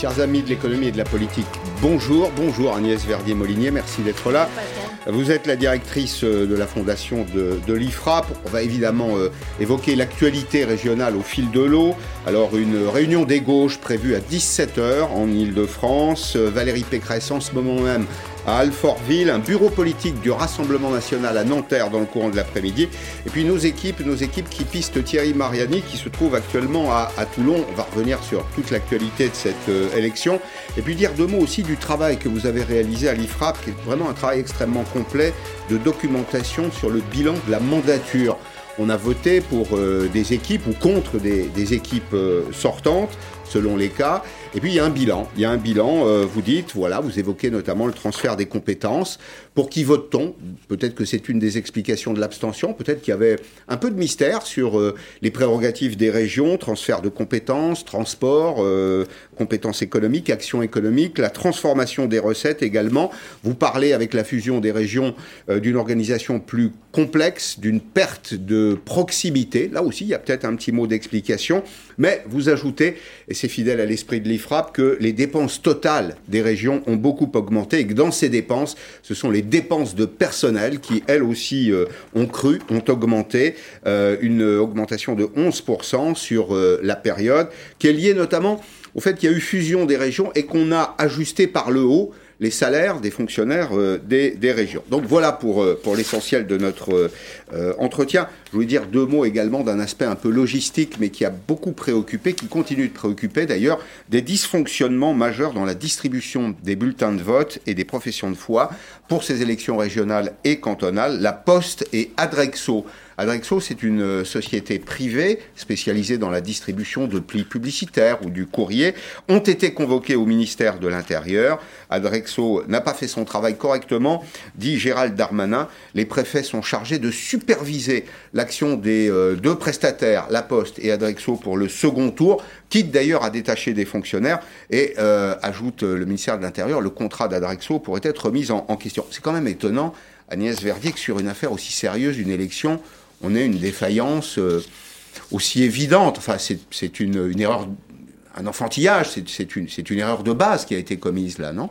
Chers amis de l'économie et de la politique, bonjour. Bonjour Agnès Verdier-Molinier, merci d'être là. Vous êtes la directrice euh, de la fondation de, l'IFRAP. On va évidemment euh, évoquer l'actualité régionale au fil de l'eau. Alors une réunion des gauches prévue à 17h en Ile-de-France. Euh, Valérie Pécresse en ce moment même à Alfortville, un bureau politique du Rassemblement national à Nanterre dans le courant de l'après-midi. Et puis nos équipes, nos équipes qui pistent Thierry Mariani qui se trouve actuellement à, Toulon. On va revenir sur toute l'actualité de cette euh, élection. Et puis dire deux mots aussi du travail que vous avez réalisé à l'IFRAP, qui est vraiment un travail extrêmement complet de documentation sur le bilan de la mandature on a voté pour euh, des équipes ou contre des, équipes euh, sortantes selon les cas. Et puis il y a un bilan. Il y a un bilan, euh, vous dites, voilà, vous évoquez notamment le transfert des compétences. Pour qui vote-t-on? Peut-être que c'est une des explications de l'abstention. Peut-être qu'il y avait un peu de mystère sur euh, les prérogatives des régions, transfert de compétences, transport, euh, compétences économiques, actions économiques, la transformation des recettes également. Vous parlez avec la fusion des régions d'une organisation plus complexe, d'une perte de proximité. Là aussi, il y a peut-être un petit mot d'explication. Mais vous ajoutez, et c'est fidèle à l'esprit de l'IFRAP, que les dépenses totales des régions ont beaucoup augmenté et que dans ces dépenses, ce sont les dépenses de personnel qui, elles aussi, euh, ont cru, ont augmenté, euh, une augmentation de 11% sur euh, la période, qui est liée notamment au fait qu'il y a eu fusion des régions et qu'on a ajusté par le haut les salaires des fonctionnaires euh, des, régions. Donc voilà pour, euh, pour l'essentiel de notre euh, entretien. Je voulais dire deux mots également d'un aspect un peu logistique, mais qui a beaucoup préoccupé, qui continue de préoccuper d'ailleurs, des dysfonctionnements majeurs dans la distribution des bulletins de vote et des professions de foi pour ces élections régionales et cantonales. La Poste et Adrexo Adrexo, c'est une euh, société privée spécialisée dans la distribution de plis publicitaires ou du courrier, ont été convoqués au ministère de l'Intérieur. Adrexo n'a pas fait son travail correctement, dit Gérald Darmanin. Les préfets sont chargés de superviser l'action des euh, deux prestataires, La Poste et Adrexo, pour le second tour, quitte d'ailleurs à détacher des fonctionnaires et euh, ajoute le ministère de l'Intérieur, le contrat d'Adrexo pourrait être remis en, en question. C'est quand même étonnant, Agnès Verdier, que sur une affaire aussi sérieuse, une élection, on ait une défaillance euh, aussi évidente. Enfin, c'est une, erreur, un enfantillage, c'est une, erreur de base qui a été commise là, non?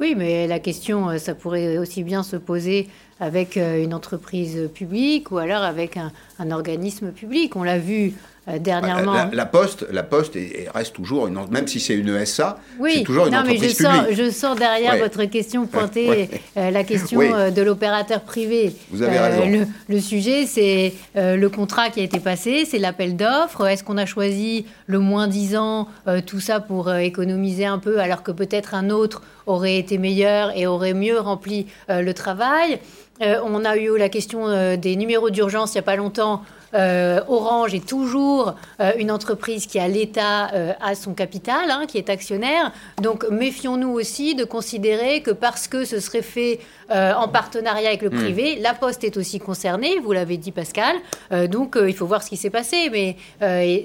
Oui, mais la question, euh, ça pourrait aussi bien se poser avec euh, une entreprise publique ou alors avec un, organisme public. On l'a vu dernièrement. La, Poste, la Poste reste toujours une, même si c'est une ESA, oui, c'est toujours une non, entreprise mais je Sens, je sens derrière votre question pointer euh, la question euh, de l'opérateur privé. Vous avez raison. Le, sujet, c'est le contrat qui a été passé, c'est l'appel d'offres. Est-ce qu'on a choisi le moins 10 ans, tout ça pour économiser un peu, alors que peut-être un autre aurait été meilleur et aurait mieux rempli le travail? On a eu la question des numéros d'urgence il n'y a pas longtemps. Euh, Orange est toujours euh, une entreprise qui a l'État euh, à son capital, hein, qui est actionnaire. Donc méfions-nous aussi de considérer que parce que ce serait fait en partenariat avec le hmm. privé, la Poste est aussi concernée, vous l'avez dit Pascal. donc il faut voir ce qui s'est passé, mais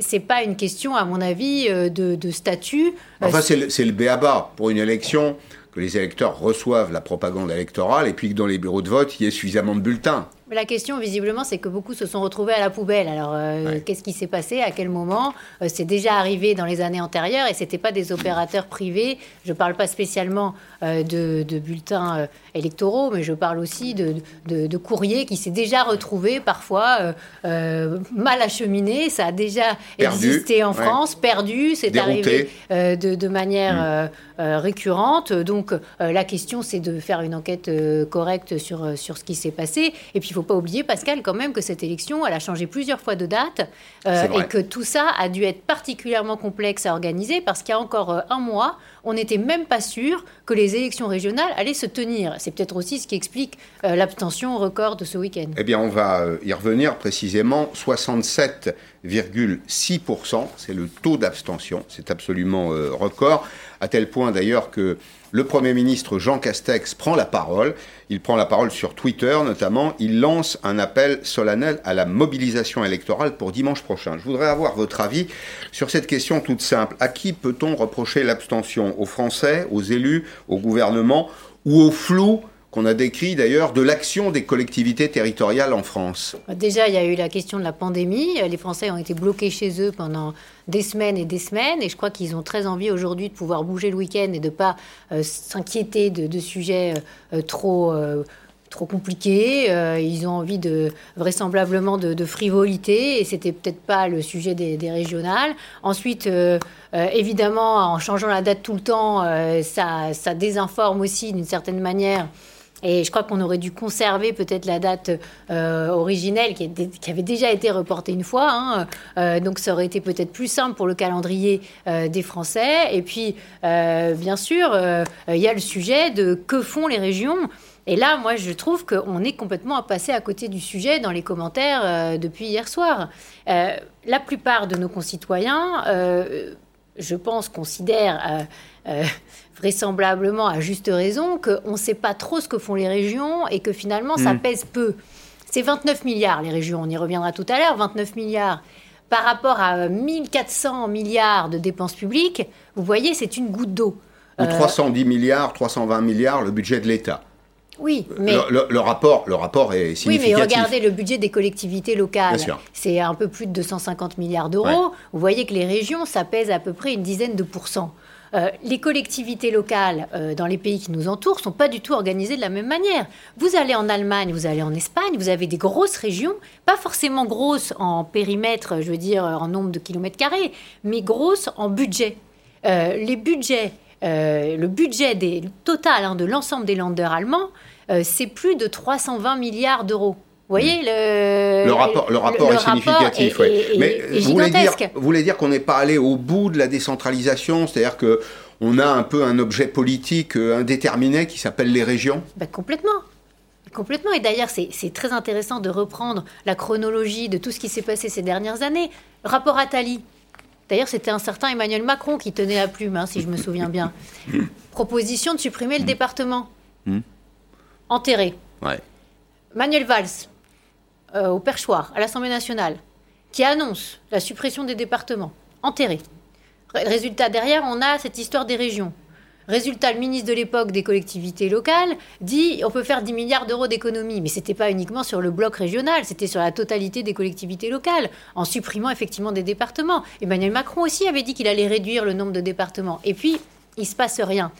c'est pas une question, à mon avis, de, statut. Enfin, c'est le, le béaba pour une élection que les électeurs reçoivent la propagande électorale et puis que dans les bureaux de vote, il y ait suffisamment de bulletins. La question, visiblement, c'est que beaucoup se sont retrouvés à la poubelle. Alors, euh, qu'est-ce qui s'est passé? À quel moment? Euh, C'est déjà arrivé dans les années antérieures et ce n'était pas des opérateurs privés. Je ne parle pas spécialement euh, de, bulletins électoraux, mais je parle aussi de, de, courriers qui s'est déjà retrouvé parfois mal acheminé. Ça a déjà existé en France, perdu, c'est arrivé de, manière mm. récurrente. Donc, la question, c'est de faire une enquête correcte sur, sur ce qui s'est passé. Et puis, faut pas oublier, Pascal, quand même, que cette élection, elle a changé plusieurs fois de date euh, et que tout ça a dû être particulièrement complexe à organiser parce qu'il y a encore euh, un mois, on n'était même pas sûr que les élections régionales allaient se tenir. C'est peut-être aussi ce qui explique euh, l'abstention record de ce week-end. Eh bien, on va y revenir précisément. 67,6%, c'est le taux d'abstention. C'est absolument record, à tel point d'ailleurs que le Premier ministre Jean Castex prend la parole. Il prend la parole sur Twitter notamment. Il lance un appel solennel à la mobilisation électorale pour dimanche prochain. Je voudrais avoir votre avis sur cette question toute simple. À qui peut-on reprocher l'abstention? Aux Français, aux élus, au gouvernement ou au flou qu'on a décrit d'ailleurs de l'action des collectivités territoriales en France Déjà, il y a eu la question de la pandémie. Les Français ont été bloqués chez eux pendant des semaines et des semaines. Et je crois qu'ils ont très envie aujourd'hui de pouvoir bouger le week-end et de ne pas euh, s'inquiéter de, sujets euh, trop trop compliqués. ils ont envie de vraisemblablement de, frivolité et c'était peut-être pas le sujet des, régionales. Ensuite, évidemment, en changeant la date tout le temps, ça désinforme aussi d'une certaine manière et je crois qu'on aurait dû conserver peut-être la date euh, originelle qui, avait déjà été reportée une fois. Hein. Euh, donc ça aurait été peut-être plus simple pour le calendrier euh, des Français. Et puis, bien sûr, il y a le sujet de que font les régions. Et là, moi, je trouve qu'on est complètement passé à côté du sujet dans les commentaires depuis hier soir. la plupart de nos concitoyens, je pense, considèrent vraisemblablement à juste raison, qu'on ne sait pas trop ce que font les régions et que finalement ça hmm. pèse peu. C'est 29 milliards les régions, on y reviendra tout à l'heure, 29 milliards par rapport à 1400 milliards de dépenses publiques, vous voyez, c'est une goutte d'eau. Ou 310 euh, milliards, 320 milliards, le budget de l'État. Oui, mais le, rapport, le rapport est significatif. Oui, mais regardez le budget des collectivités locales. C'est un peu plus de 250 milliards d'euros. Vous voyez que les régions, ça pèse à peu près une dizaine de pourcents. Euh, les collectivités locales euh, dans les pays qui nous entourent sont pas du tout organisées de la même manière. Vous allez en Allemagne, vous allez en Espagne, vous avez des grosses régions, pas forcément grosses en périmètre, je veux dire en nombre de kilomètres carrés, mais grosses en budget. Euh, les budgets, le budget total hein, de l'ensemble des landers allemands, c'est plus de 320 milliards d'euros. Vous voyez, le, le rapport, le rapport est significatif. Mais vous, voulez dire, vous voulez dire qu'on n'est pas allé au bout de la décentralisation C'est-à-dire que on a un peu un objet politique euh, indéterminé qui s'appelle les régions? Ben, Complètement. Complètement. Et d'ailleurs, c'est très intéressant de reprendre la chronologie de tout ce qui s'est passé ces dernières années. Rapport Attali. D'ailleurs, c'était un certain Emmanuel Macron qui tenait la plume, hein, si je me souviens bien. Proposition de supprimer le département. Hmm. Enterré. Ouais. Manuel Valls, euh, au perchoir, à l'Assemblée nationale, qui annonce la suppression des départements, enterré. Résultat, derrière, on a cette histoire des régions. Résultat, le ministre de l'époque des collectivités locales dit on peut faire 10 milliards d'euros d'économies. Mais ce n'était pas uniquement sur le bloc régional, c'était sur la totalité des collectivités locales, en supprimant effectivement des départements. Emmanuel Macron aussi avait dit qu'il allait réduire le nombre de départements. Et puis, il ne se passe rien.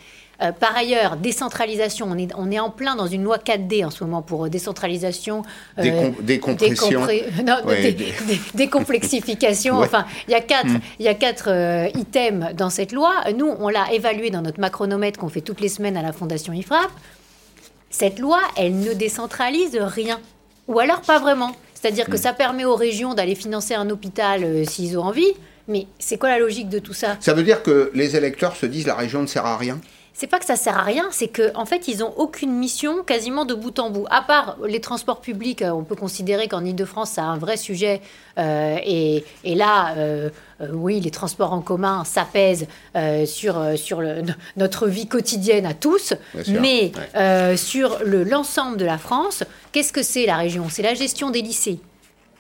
Euh, par ailleurs, décentralisation, on est, on est en plein dans une loi 4D en ce moment pour euh, décentralisation. Euh, décompression. décomplexification. Enfin, il y a quatre, y a quatre items dans cette loi. Nous, on l'a évalué dans notre macronomètre qu'on fait toutes les semaines à la Fondation IFRAP. Cette loi, elle ne décentralise rien. Ou alors pas vraiment. C'est-à-dire que hmm. ça permet aux régions d'aller financer un hôpital s'ils ont envie. Mais c'est quoi la logique de tout ça? Ça veut dire que les électeurs se disent la région ne sert à rien? C'est pas que ça sert à rien, c'est qu'en en fait, ils ont aucune mission quasiment de bout en bout. À part les transports publics, euh, on peut considérer qu'en Ile-de-France, c'est un vrai sujet. Euh, et, là, euh, oui, les transports en commun, ça pèse sur, sur notre vie quotidienne à tous. Mais sur l'ensemble de la France, qu'est-ce que c'est la région? C'est la gestion des lycées.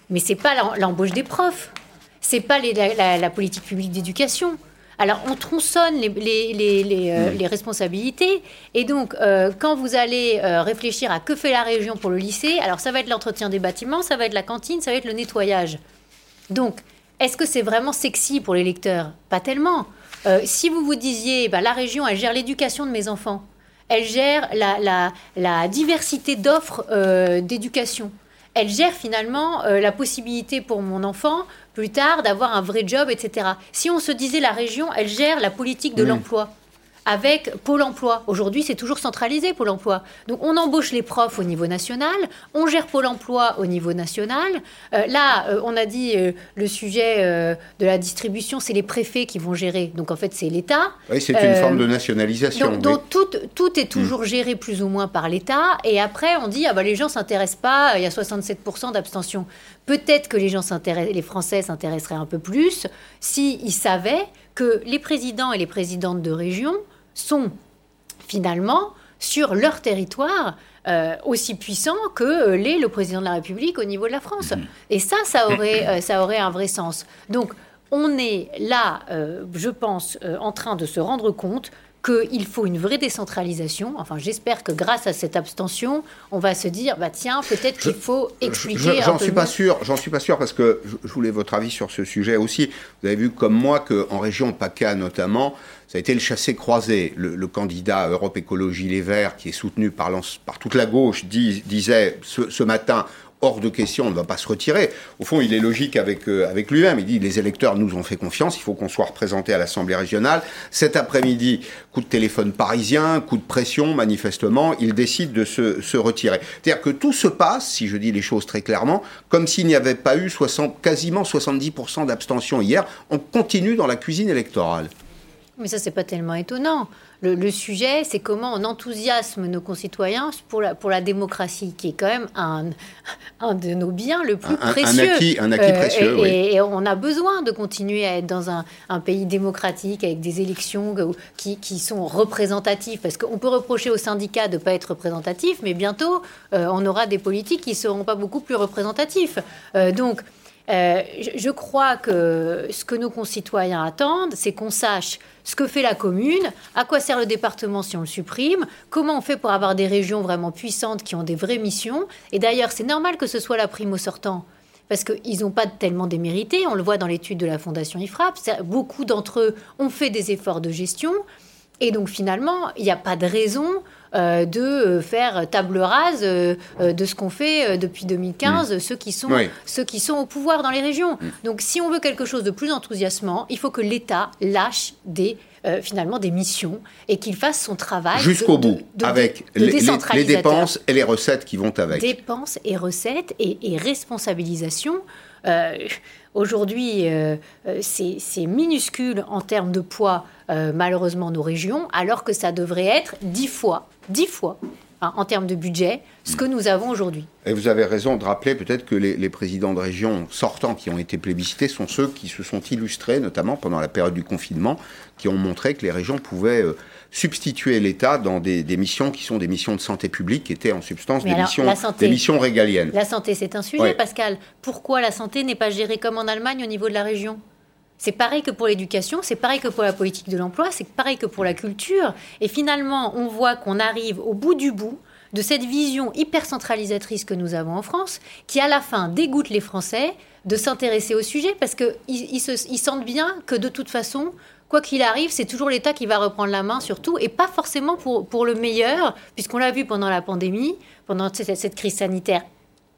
Mais c'est pas l'embauche des profs. C'est pas la politique publique d'éducation. Alors, on tronçonne les, euh, mm. responsabilités. Et donc, euh, quand vous allez euh, réfléchir à que fait la région pour le lycée, alors ça va être l'entretien des bâtiments, ça va être la cantine, ça va être le nettoyage. Donc, est-ce que c'est vraiment sexy pour les lecteurs? Pas tellement. si vous vous disiez, bah, la région, elle gère l'éducation de mes enfants, elle gère la diversité d'offres d'éducation elle gère finalement la possibilité pour mon enfant plus tard d'avoir un vrai job, etc. Si on se disait la région, elle gère la politique de l'emploi avec Pôle emploi. Aujourd'hui, c'est toujours centralisé, Pôle emploi. Donc, on embauche les profs au niveau national, on gère Pôle emploi au niveau national. Euh, là, euh, on a dit euh, le sujet de la distribution, c'est les préfets qui vont gérer. Donc, en fait, c'est l'État. Oui, c'est une forme de nationalisation. Donc, tout, tout, est toujours géré plus ou moins par l'État. Et après, on dit, ah bah, les gens ne s'intéressent pas, il y a 67% d'abstention. Peut-être que les gens les Français s'intéresseraient un peu plus s'ils savaient que les présidents et les présidentes de région sont finalement sur leur territoire euh, aussi puissants que l'est le président de la République au niveau de la France. Mmh. Et ça, ça aurait, euh, ça aurait un vrai sens. Donc, on est là, euh, je pense, en train de se rendre compte qu'il faut une vraie décentralisation. Enfin, j'espère que grâce à cette abstention, on va se dire, bah tiens, peut-être qu'il faut expliquer. J'en suis pas sûr. J'en suis pas sûr parce que je voulais votre avis sur ce sujet aussi. Vous avez vu comme moi qu'en région PACA notamment, ça a été le chassé-croisé. Le, candidat Europe Écologie Les Verts, qui est soutenu par, par toute la gauche, disait ce, ce matin hors de question, on ne va pas se retirer. Au fond, il est logique avec, euh, avec lui-même. Il dit les électeurs nous ont fait confiance, il faut qu'on soit représenté à l'Assemblée régionale. Cet après-midi, coup de téléphone parisien, coup de pression, manifestement, il décide de se, se retirer. C'est-à-dire que tout se passe, si je dis les choses très clairement, comme s'il n'y avait pas eu 60, quasiment 70% d'abstention hier. On continue dans la cuisine électorale. Mais ça, c'est pas tellement étonnant. Le, sujet, c'est comment on enthousiasme nos concitoyens pour la, pour la démocratie, qui est quand même un, un de nos biens le plus précieux. Un acquis, un acquis euh, précieux, et, oui. et, on a besoin de continuer à être dans un, un pays démocratique avec des élections qui, qui sont représentatives. Parce qu'on peut reprocher aux syndicats de ne pas être représentatifs, mais bientôt, euh, on aura des politiques qui ne seront pas beaucoup plus représentatifs. Euh, donc, euh, je crois que ce que nos concitoyens attendent, c'est qu'on sache ce que fait la commune, à quoi sert le département si on le supprime, comment on fait pour avoir des régions vraiment puissantes qui ont des vraies missions. Et d'ailleurs, c'est normal que ce soit la prime au sortant parce qu'ils n'ont pas tellement démérité. On le voit dans l'étude de la Fondation IFRAP. Beaucoup d'entre eux ont fait des efforts de gestion. Et donc finalement, il n'y a pas de raison euh, de euh, faire table rase euh, de ce qu'on fait depuis 2015, mm. ceux, qui sont, ceux qui sont au pouvoir dans les régions. Mm. Donc si on veut quelque chose de plus enthousiasmant, il faut que l'État lâche des finalement des missions et qu'il fasse son travail jusqu'au bout avec les, les, dépenses et les recettes qui vont avec. Dépenses et recettes et, et responsabilisation. Aujourd'hui, euh, euh, c'est minuscule en termes de poids, euh, malheureusement, nos régions, alors que ça devrait être dix fois, dix fois, hein, en termes de budget, ce que nous avons aujourd'hui. Et vous avez raison de rappeler peut-être que les, présidents de région sortants qui ont été plébiscités sont ceux qui se sont illustrés, notamment pendant la période du confinement, qui ont montré que les régions pouvaient substituer l'État dans des, missions qui sont des missions de santé publique, qui étaient en substance des, missions, des, missions, régaliennes. La santé, c'est un sujet, Pascal. Pourquoi la santé n'est pas gérée comme en Allemagne au niveau de la région? C'est pareil que pour l'éducation, c'est pareil que pour la politique de l'emploi, c'est pareil que pour la culture. Et finalement, on voit qu'on arrive au bout du bout de cette vision hyper centralisatrice que nous avons en France, qui à la fin dégoûte les Français de s'intéresser au sujet parce qu'ils ils sentent bien que de toute façon, quoi qu'il arrive, c'est toujours l'État qui va reprendre la main sur tout, et pas forcément pour, pour le meilleur, puisqu'on l'a vu pendant la pandémie, pendant cette, cette, crise sanitaire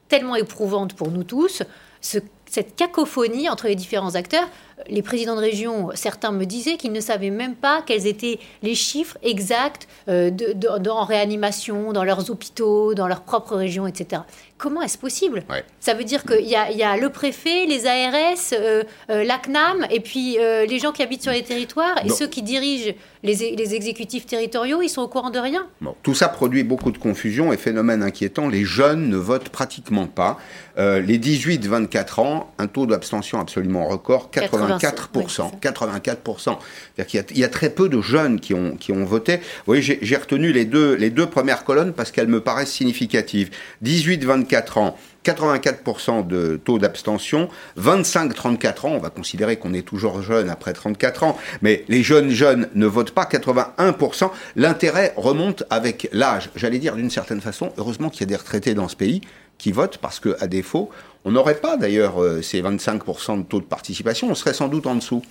tellement éprouvante pour nous tous, ce, cette cacophonie entre les différents acteurs. Les présidents de région, certains me disaient qu'ils ne savaient même pas quels étaient les chiffres exacts euh, de, en réanimation, dans leurs hôpitaux, dans leur propre région, etc. Comment est-ce possible? Ça veut dire qu'il y, y, a le préfet, les ARS, euh, euh, l'ACNAM, et puis les gens qui habitent sur les territoires, et ceux qui dirigent les, les, exécutifs territoriaux, ils sont au courant de rien. tout ça produit beaucoup de confusion et phénomène inquiétant. Les jeunes ne votent pratiquement pas. les 18-24 ans, un taux d'abstention absolument record, 84%. 84%. Il, y a, très peu de jeunes qui ont, qui ont voté. Vous voyez, j'ai retenu les deux, les deux premières colonnes parce qu'elles me paraissent significatives. 18-24 ans, 84% de taux d'abstention, 25-34 ans, on va considérer qu'on est toujours jeune après 34 ans, mais les jeunes jeunes ne votent pas, 81%. L'intérêt remonte avec l'âge. J'allais dire d'une certaine façon, heureusement qu'il y a des retraités dans ce pays qui votent parce qu'à défaut, on n'aurait pas d'ailleurs euh, ces 25% de taux de participation, on serait sans doute en dessous.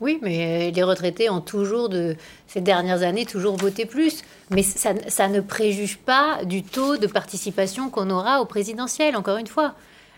Oui, mais les retraités ont toujours, de, ces dernières années, toujours voté plus. Mais ça, ça ne préjuge pas du taux de participation qu'on aura au présidentiel, encore une fois.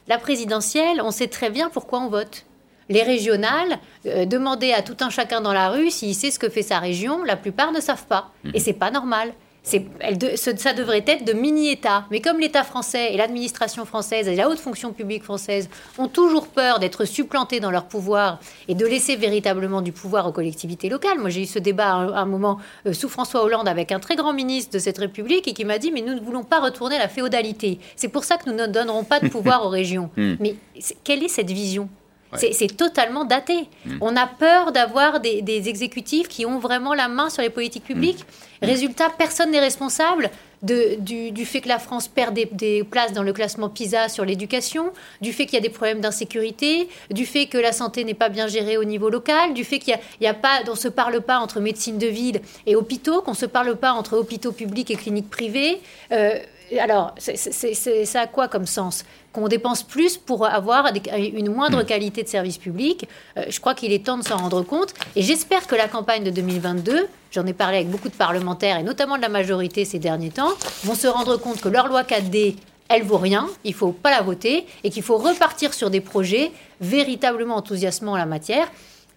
La présidentielle, on sait très bien pourquoi on vote. Les régionales, euh, demander à tout un chacun dans la rue s'il sait ce que fait sa région, la plupart ne savent pas. Et mhm. c'est pas normal ça devrait être de mini-États. Mais comme l'État français et l'administration française et la haute fonction publique française ont toujours peur d'être supplantés dans leur pouvoir et de laisser véritablement du pouvoir aux collectivités locales. Moi, j'ai eu ce débat à un, moment euh, sous François Hollande avec un très grand ministre de cette République et qui m'a dit Mais nous ne voulons pas retourner à la féodalité. C'est pour ça que nous ne donnerons pas de pouvoir aux régions. Hmm. Mais quelle est cette vision? C'est totalement daté. Hmm. On a peur d'avoir des, exécutifs qui ont vraiment la main sur les politiques publiques. Hmm. Résultat, personne n'est responsable. du, fait que la France perd des, places dans le classement PISA sur l'éducation, du fait qu'il y a des problèmes d'insécurité, du fait que la santé n'est pas bien gérée au niveau local, du fait qu'il y, a, pas, on se parle pas entre médecine de ville et hôpitaux, qu'on se parle pas entre hôpitaux publics et cliniques privées. Euh, alors, ça a quoi comme sens? Qu'on dépense plus pour avoir une moindre hmm. qualité de service public euh, Je crois qu'il est temps de s'en rendre compte. Et j'espère que la campagne de 2022, j'en ai parlé avec beaucoup de parlementaires, et notamment de la majorité ces derniers temps, vont se rendre compte que leur loi 4D, elle vaut rien, il faut pas la voter, et qu'il faut repartir sur des projets véritablement enthousiasmants en la matière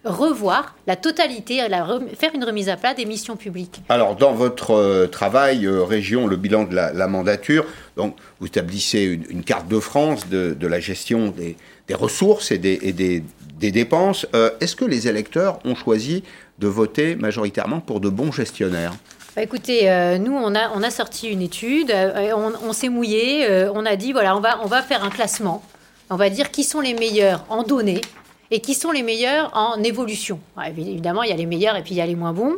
revoir la totalité, faire une remise à plat des missions publiques. Alors, dans votre euh, travail, euh, région, le bilan de la, mandature, donc, vous établissez une, carte de France de, la gestion des, ressources et des, dépenses. Euh, est-ce que les électeurs ont choisi de voter majoritairement pour de bons gestionnaires? Bah, écoutez, nous, on a, on a sorti une étude, on, s'est mouillé, on a dit, voilà, on va, on va faire un classement. On va dire qui sont les meilleurs en données, et qui sont les meilleurs en évolution. évidemment, il y a les meilleurs et puis il y a les moins bons.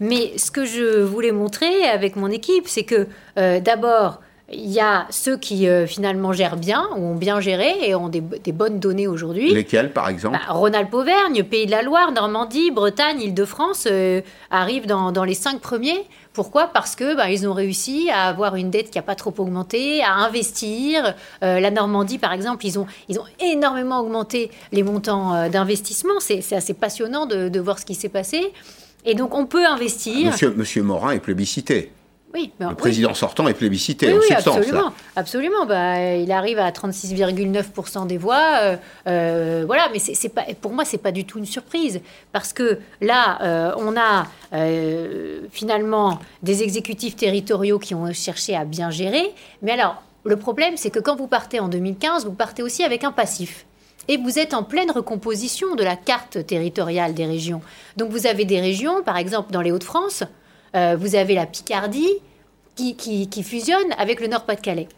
Mais ce que je voulais montrer avec mon équipe, c'est que euh, d'abord, il y a ceux qui euh, finalement gèrent bien, ou ont bien géré et ont des, bonnes données aujourd'hui. Lesquels, par exemple bah, Rhône-Alpes-Auvergne, Pays de la Loire, Normandie, Bretagne, Île-de-France euh, arrivent dans, dans, les cinq premiers. Pourquoi? Parce que bah, ils ont réussi à avoir une dette qui n'a pas trop augmenté, à investir. Euh, la Normandie, par exemple, ils ont, ils ont énormément augmenté les montants d'investissement. C'est assez passionnant de, de, voir ce qui s'est passé. Et donc, on peut investir. Monsieur, Monsieur Morin est plébiscité. Oui, le président sortant est plébiscité oui, en absolument, absolument. Bah, il arrive à 36,9% des voix. Euh, euh, voilà, mais c'est pas, pour moi, c'est pas du tout une surprise parce que là, euh, on a finalement des exécutifs territoriaux qui ont cherché à bien gérer. Mais alors, le problème, c'est que quand vous partez en 2015, vous partez aussi avec un passif. Et vous êtes en pleine recomposition de la carte territoriale des régions. Donc vous avez des régions, par exemple dans les Hauts-de-France, euh, vous avez la Picardie qui, qui, fusionne avec le Nord-Pas-de-Calais.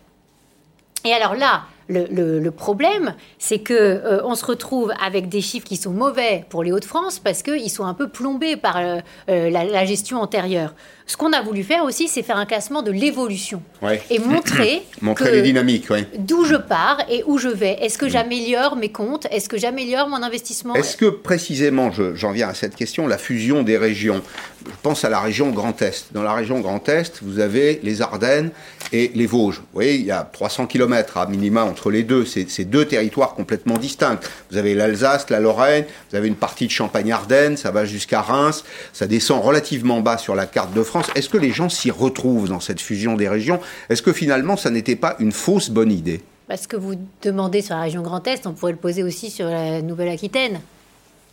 Et alors là, le, problème, c'est que euh, on se retrouve avec des chiffres qui sont mauvais pour les Hauts-de-France parce qu'ils sont un peu plombés par euh, la, gestion antérieure. Ce qu'on a voulu faire aussi, c'est faire un classement de l'évolution et montrer, montrer les dynamiques, d'où je pars et où je vais. Est-ce que mm. j'améliore mes comptes? Est-ce que j'améliore mon investissement? Est-ce que précisément, j'en viens à cette question, la fusion des régions? Je pense à la région Grand Est. Dans la région Grand Est, vous avez les Ardennes et les Vosges. Vous voyez, il y a 300 km à minima les deux. C'est deux territoires complètement distincts. Vous avez l'Alsace, la Lorraine, vous avez une partie de Champagne-Ardenne, ça va jusqu'à Reims, ça descend relativement bas sur la carte de France est-ce que les gens s'y retrouvent dans cette fusion des régions? Est-ce que finalement, ça n'était pas une fausse bonne idée? Parce que vous demandez sur la région Grand Est, on pourrait le poser aussi sur la Nouvelle-Aquitaine.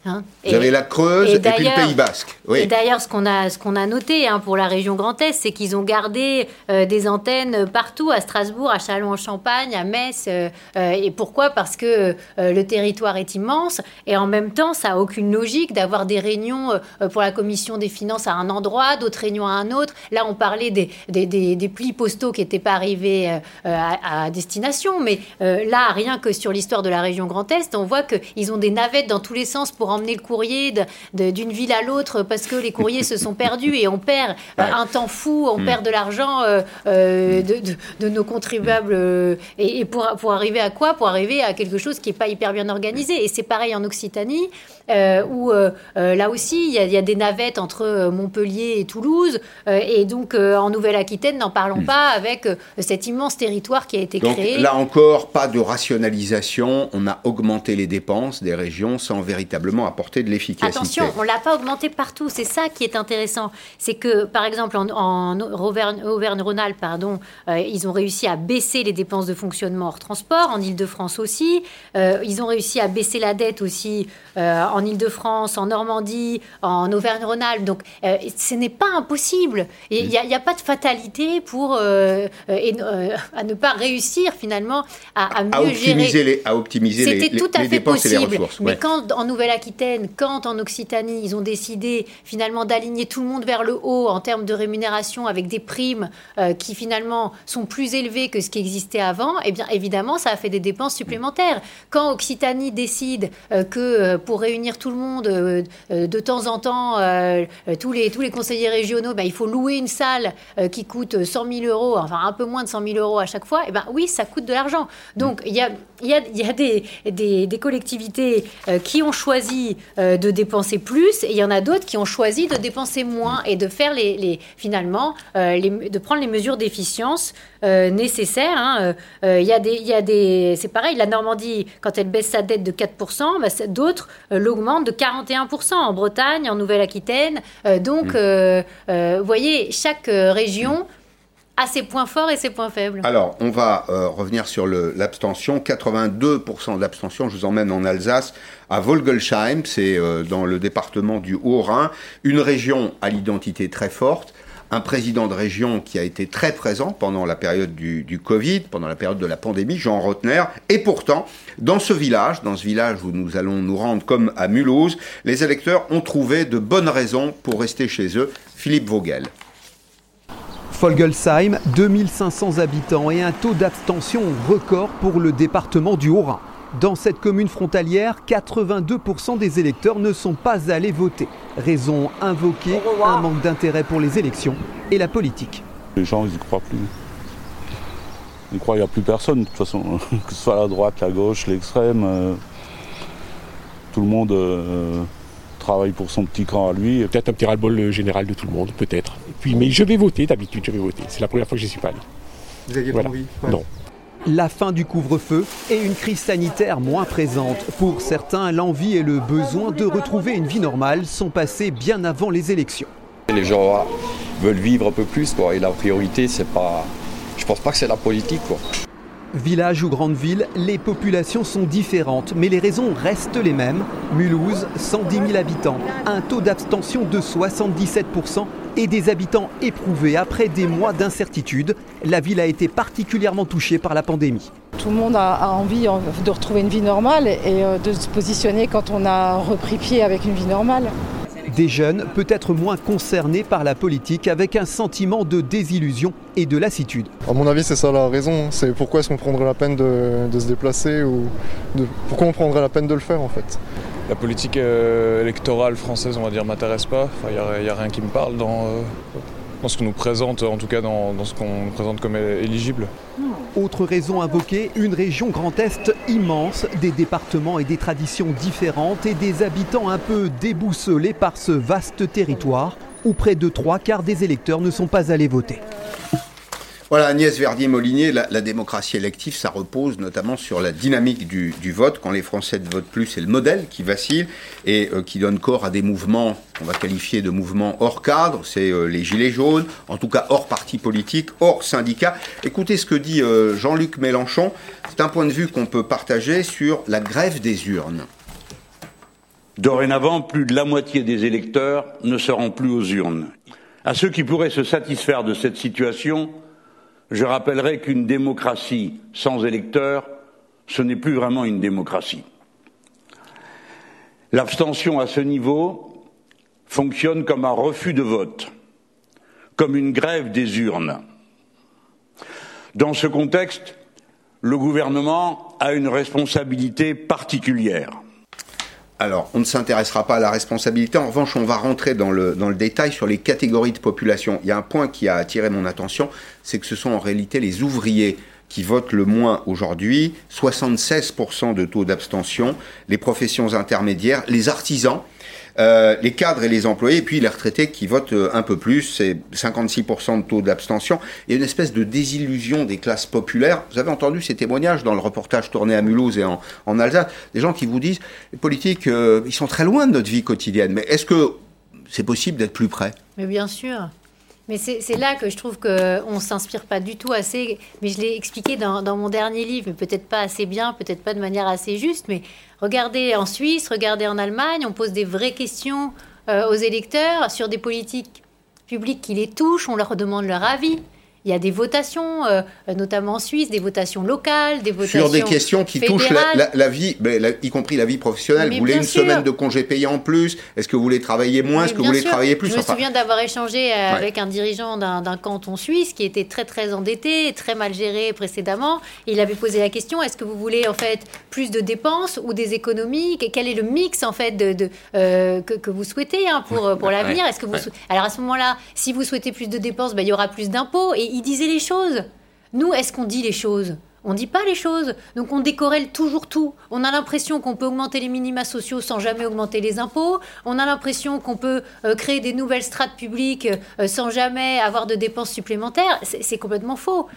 Hein. Vous avez la Creuse et, puis le Pays Basque. Et d'ailleurs, ce qu'on a, ce qu'on a noté hein, pour la région Grand Est, c'est qu'ils ont gardé euh, des antennes partout, à Strasbourg, à Châlons-en-Champagne, à Metz. Euh, euh, et pourquoi? Parce que le territoire est immense et en même temps, ça n'a aucune logique d'avoir des réunions pour la commission des finances à un endroit, d'autres réunions à un autre. Là, on parlait des, des, des, plis postaux qui n'étaient pas arrivés à, à, destination, mais là, rien que sur l'histoire de la région Grand Est, on voit qu'ils ont des navettes dans tous les sens pour emmener le courrier d'une ville à l'autre parce que les courriers se sont perdus et on perd euh, un temps fou, on mm. perd de l'argent euh, euh, de, nos contribuables. et, pour, pour arriver à quoi? Pour arriver à quelque chose qui n'est pas hyper bien organisé. Et c'est pareil en Occitanie, où là aussi, il y, a des navettes entre Montpellier et Toulouse. et donc, en Nouvelle-Aquitaine, n'en parlons mm. pas avec cet immense territoire qui a été donc, créé. Là encore, pas de rationalisation. On a augmenté les dépenses des régions sans véritablement apporter de l'efficacité. Attention, on ne l'a pas augmenté partout. C'est ça qui est intéressant. C'est que, par exemple, en, Auvergne-Rhône-Alpes, pardon, euh, ils ont réussi à baisser les dépenses de fonctionnement hors transport. En Ile-de-France aussi. Euh, ils ont réussi à baisser la dette aussi euh, en Ile-de-France, en Normandie, en Auvergne-Rhône-Alpes. Donc, ce n'est pas impossible. Il n'y a, pas de fatalité pour et, à ne pas réussir finalement à, mieux optimiser gérer. Les, à optimiser les, tout à fait dépenses possible. et les ressources. Mais quand en Nouvelle-Aquitaine Quand en Occitanie, ils ont décidé finalement d'aligner tout le monde vers le haut en termes de rémunération avec des primes euh, qui finalement sont plus élevées que ce qui existait avant, eh bien évidemment, ça a fait des dépenses supplémentaires. Quand Occitanie décide euh, que euh, pour réunir tout le monde de temps en temps, tous, les, tous les conseillers régionaux, ben, il faut louer une salle qui coûte 100 000 euros, enfin un peu moins de 100 000 euros à chaque fois, eh ben oui, ça coûte de l'argent. Donc il y a, y a, y a des, des, des collectivités qui ont choisi de dépenser plus et il y en a d'autres qui ont choisi de dépenser moins et de faire les, les finalement les, de prendre les mesures d'efficience euh, nécessaires. Hein. Euh, il y a des, il y a des, c'est pareil, la Normandie, quand elle baisse sa dette de 4%, bah, d'autres euh, l'augmentent de 41% en Bretagne, en Nouvelle-Aquitaine. donc, mmh. vous voyez, chaque région a ses points forts et ses points faibles. Alors, on va revenir sur l'abstention. 82% d'abstention, je vous emmène en Alsace, à Volgelsheim, c'est dans le département du Haut-Rhin, une région à l'identité très forte un président de région qui a été très présent pendant la période du, Covid, pendant la période de la pandémie, Jean Rotner. Et pourtant, dans ce village, dans ce village où nous allons nous rendre comme à Mulhouse, les électeurs ont trouvé de bonnes raisons pour rester chez eux. Philippe Vogel. Folgelsheim, 2500 habitants et un taux d'abstention record pour le département du Haut-Rhin. Dans cette commune frontalière, 82% des électeurs ne sont pas allés voter. Raison invoquée, un manque d'intérêt pour les élections et la politique. Les gens, ils n'y croient plus. Ils croient qu'il n'y a plus personne, de toute façon, que ce soit la droite, la gauche, l'extrême. Euh, tout le monde euh, travaille pour son petit camp à lui. Peut-être un petit ras-le-bol général de tout le monde, peut-être. Puis, mais je vais voter, d'habitude, je vais voter. C'est la première fois que je suis pas allé. Vous aviez pas envie Non la fin du couvre-feu et une crise sanitaire moins présente. Pour certains, l'envie et le besoin de retrouver une vie normale sont passés bien avant les élections. Les gens veulent vivre un peu plus quoi, et la priorité c'est pas je pense pas que c'est la politique quoi. Village ou grande ville, les populations sont différentes, mais les raisons restent les mêmes. Mulhouse, 110 000 habitants, un taux d'abstention de 77% et des habitants éprouvés après des mois d'incertitude. La ville a été particulièrement touchée par la pandémie. Tout le monde a, envie de retrouver une vie normale et euh, de se positionner quand on a repris pied avec une vie normale. Des jeunes peut-être moins concernés par la politique avec un sentiment de désillusion et de lassitude. À mon avis, c'est ça la raison. C'est pourquoi est-ce qu'on prendrait la peine de, se déplacer ou pourquoi on prendrait la peine de le faire en fait? La politique euh, électorale française, on va dire, m'intéresse pas. Il n'y a, rien qui me parle dans, euh, dans ce qu'on nous présente, en tout cas dans, ce qu'on présente comme éligible. Autre raison invoquée, une région Grand Est immense, des départements et des traditions différentes et des habitants un peu déboussolés par ce vaste territoire où près de trois quarts des électeurs ne sont pas allés voter. Voilà, Agnès Verdier-Molinier, la, démocratie élective, ça repose notamment sur la dynamique du, vote. Quand les Français ne votent plus, c'est le modèle qui vacille et euh, qui donne corps à des mouvements qu'on va qualifier de mouvements hors cadre. C'est euh, les Gilets jaunes, en tout cas hors parti politique, hors syndicat. Écoutez ce que dit euh, Jean-Luc Mélenchon. C'est un point de vue qu'on peut partager sur la grève des urnes. Dorénavant, plus de la moitié des électeurs ne seront plus aux urnes. À ceux qui pourraient se satisfaire de cette situation, je rappellerai qu'une démocratie sans électeurs, ce n'est plus vraiment une démocratie. L'abstention à ce niveau fonctionne comme un refus de vote, comme une grève des urnes. Dans ce contexte, le gouvernement a une responsabilité particulière. Alors, on ne s'intéressera pas à la responsabilité. En revanche, on va rentrer dans le, dans le détail sur les catégories de population. Il y a un point qui a attiré mon attention, c'est que ce sont en réalité les ouvriers qui votent le moins aujourd'hui, 76% de taux d'abstention, les professions intermédiaires, les artisans, euh, les cadres et les employés, et puis les retraités qui votent euh, un peu plus, c'est 56% de taux d'abstention. A une espèce de désillusion des classes populaires. Vous avez entendu ces témoignages dans le reportage tourné à Mulhouse et en, en Alsace, des gens qui vous disent, les politiques, euh, ils sont très loin de notre vie quotidienne, mais est-ce que c'est possible d'être plus près? Mais bien sûr. Mais c'est là que je trouve qu'on ne s'inspire pas du tout assez. Mais je l'ai expliqué dans, mon dernier livre, mais peut-être pas assez bien, peut-être pas de manière assez juste. Mais regardez en Suisse, regardez en Allemagne, on pose des vraies questions euh, aux électeurs sur des politiques publiques qui les touchent, on leur demande leur avis. Il y a des votations, euh, notamment en Suisse, des votations locales, des votations Sur des questions qui touchent la, vie, y compris la vie professionnelle. vous voulez une semaine de congé payé en plus? Est-ce que vous voulez travailler moins? Est-ce que vous voulez travailler plus? Je me souviens d'avoir échangé euh, avec un dirigeant d'un canton suisse qui était très très endetté, très mal géré précédemment. il avait posé la question est-ce que vous voulez en fait plus de dépenses ou des économies? Quel est le mix en fait de, euh, que, vous souhaitez hein, pour, pour l'avenir? Est-ce que vous alors à ce moment-là, si vous souhaitez plus de dépenses, ben, il y aura plus d'impôts. Et il disait les choses. Nous, est-ce qu'on dit les choses? On dit pas les choses. Donc on décorrèle toujours tout. On a l'impression qu'on peut augmenter les minima sociaux sans jamais augmenter les impôts. On a l'impression qu'on peut euh, créer des nouvelles strates publiques euh, sans jamais avoir de dépenses supplémentaires. C'est complètement faux.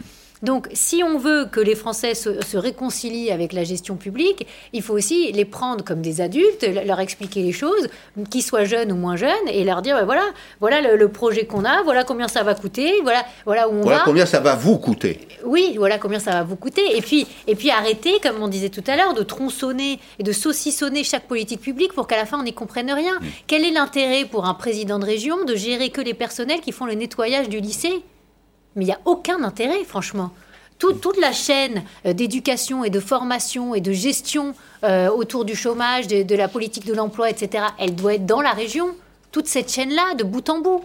Donc, si on veut que les Français se, réconcilient avec la gestion publique, il faut aussi les prendre comme des adultes, leur expliquer les choses, qu'ils soient jeunes ou moins jeunes, et leur dire voilà, voilà le, projet qu'on a, voilà combien ça va coûter, voilà, voilà où on voilà combien ça va vous coûter. Oui, voilà combien ça va vous coûter. Et puis, et puis arrêter, comme on disait tout à l'heure, de tronçonner et de saucissonner chaque politique publique pour qu'à la fin on n'y comprenne rien. Mmh. Quel est l'intérêt pour un président de région de gérer que les personnels qui font le nettoyage du lycée? Mais il n'y a aucun intérêt, franchement. toute la chaîne euh, d'éducation et de formation et de gestion euh, autour du chômage, de, la politique de l'emploi, etc., elle doit être dans la région. Toute cette chaîne-là, de bout en bout.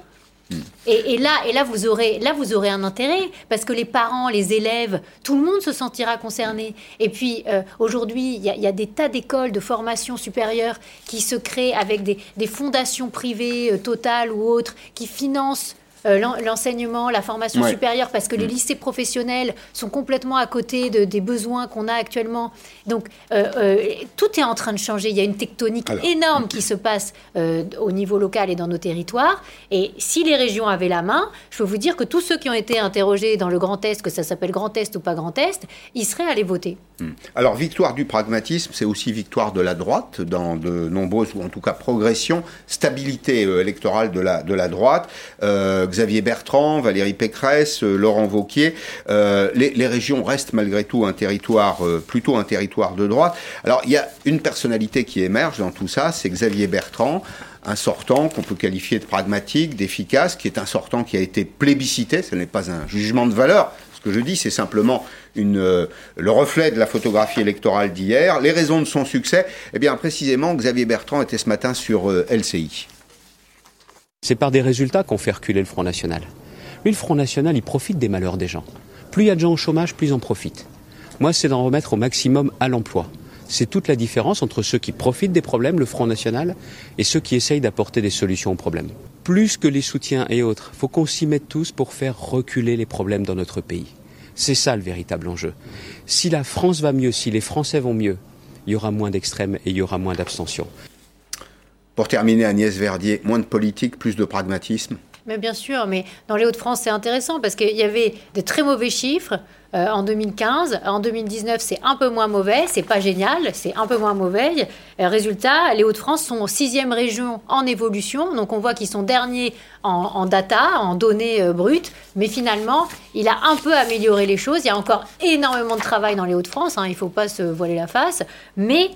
Et, là, et là, vous aurez, un intérêt parce que les parents, les élèves, tout le monde se sentira concerné. Et puis euh, aujourd'hui, il y, a des tas d'écoles de formation supérieure qui se créent avec des, fondations privées, totales ou autres, qui financent euh, l'enseignement, la formation supérieure, parce que les mm. lycées professionnels sont complètement à côté de, des besoins qu'on a actuellement. Donc, euh, euh, tout est en train de changer. Il y a une tectonique énorme qui se passe au niveau local et dans nos territoires. Et si les régions avaient la main, je peux vous dire que tous ceux qui ont été interrogés dans le Grand Est, que ça s'appelle Grand Est ou pas Grand Est, ils seraient allés voter. Mm. Alors, victoire du pragmatisme, c'est aussi victoire de la droite dans de nombreuses, ou en tout cas progression, stabilité électorale de la, de la droite. Xavier Bertrand, Valérie Pécresse, euh, Laurent Vauquier. Euh, les, régions restent malgré tout un territoire, euh, plutôt un territoire de droite. Alors il y a une personnalité qui émerge dans tout ça, c'est Xavier Bertrand un sortant qu'on peut qualifier de pragmatique, d'efficace, qui est un sortant qui a été plébiscité, ce n'est pas un jugement de valeur, ce que je dis, c'est simplement le reflet de la photographie électorale d'hier. Les raisons de son succès, eh bien précisément, Xavier Bertrand était ce matin sur LCI. C'est par des résultats qu'on fait reculer le Front National. Lui, le Front National, il profite des malheurs des gens. Plus il y a de gens au chômage, plus ils en profitent. Moi, c'est d'en remettre au maximum à l'emploi. C'est toute la différence entre ceux qui profitent des problèmes, le Front National, et ceux qui essayent d'apporter des solutions aux problèmes. Plus que les soutiens et autres, faut qu'on s'y mette tous pour faire reculer les problèmes dans notre pays. C'est ça le véritable enjeu. Si la France va mieux, si les Français vont mieux, il y aura moins d'extrêmes et il y aura moins d'abstention. Pour terminer, Agnès Verdier, moins de politique, plus de pragmatisme. Mais bien sûr, mais dans les Hauts-de-France, c'est intéressant parce qu'il y avait de très mauvais chiffres euh, en 2015. En 2019, c'est un peu moins mauvais. C'est pas génial, c'est un peu moins mauvais. Euh, résultat, les Hauts-de-France sont sixième région en évolution. Donc on voit qu'ils sont derniers en, data, en données euh, brutes. Mais finalement, il a un peu amélioré les choses. Il y a encore énormément de travail dans les Hauts-de-France. Hein, il ne faut pas se voiler la face. Mais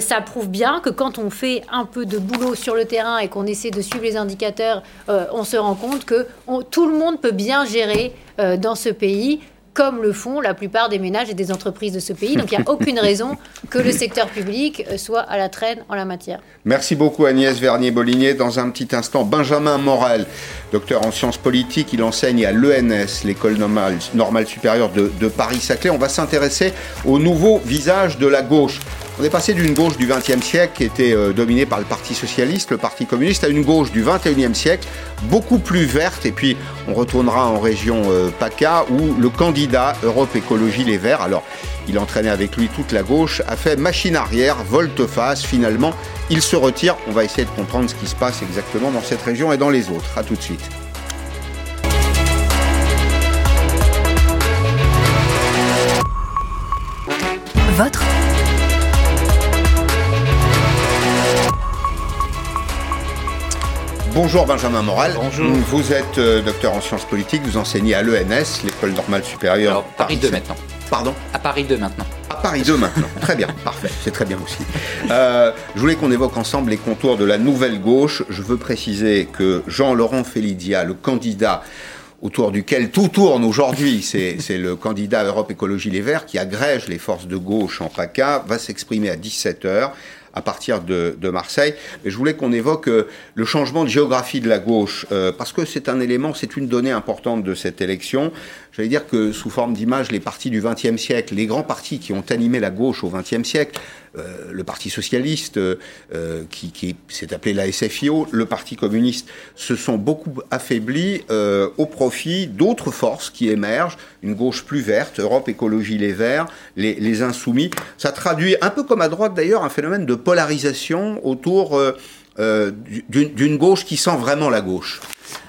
ça prouve bien que quand on fait un peu de boulot sur le terrain et qu'on essaie de suivre les indicateurs, on se rend compte que tout le monde peut bien gérer dans ce pays comme le font la plupart des ménages et des entreprises de ce pays. Donc il n'y a aucune raison que le secteur public euh, soit à la traîne en la matière. Merci beaucoup Agnès Vernier-Bolligné. Dans un petit instant, Benjamin Morel, docteur en sciences politiques, il enseigne à l'ENS, l'école normale, supérieure de, de Paris-Saclay. On va s'intéresser au nouveau visage de la gauche. On est passé d'une gauche du XXe siècle qui était euh, dominée par le Parti socialiste, le Parti communiste, à une gauche du XXIe siècle beaucoup plus verte. Et puis on retournera en région euh, PACA où le candidat Europe Écologie Les Verts, alors il entraînait avec lui toute la gauche, a fait machine arrière, volte-face. Finalement, il se retire. On va essayer de comprendre ce qui se passe exactement dans cette région et dans les autres. A tout de suite. Votre Bonjour Benjamin Moral. Bonjour. Vous êtes euh, docteur en sciences politiques, vous enseignez à l'ENS, l'école normale supérieure. Alors, Paris 2 maintenant. Pardon? À Paris 2 maintenant. À Paris 2 maintenant. très bien, parfait, c'est très bien aussi. Euh, je voulais qu'on évoque ensemble les contours de la nouvelle gauche. Je veux préciser que Jean-Laurent Félidia, le candidat autour duquel tout tourne aujourd'hui, c'est le candidat Europe Écologie Les Verts qui agrège les forces de gauche en PACA, va s'exprimer à 17h à partir de, Marseille. Mais je voulais qu'on évoque euh, le changement de géographie de la gauche, euh, parce que c'est un élément, c'est une donnée importante de cette élection. J'allais dire que sous forme d'image, les partis du XXe siècle, les grands partis qui ont animé la gauche au XXe siècle, euh, le Parti socialiste, euh, qui, s'est appelé la SFIO, le Parti communiste, se sont beaucoup affaiblis euh, au profit d'autres forces qui émergent, une gauche plus verte, Europe Écologie Les Verts, les Insoumis. Ça traduit un peu comme à droite d'ailleurs un phénomène de polarisation autour d'une gauche qui sent vraiment la gauche.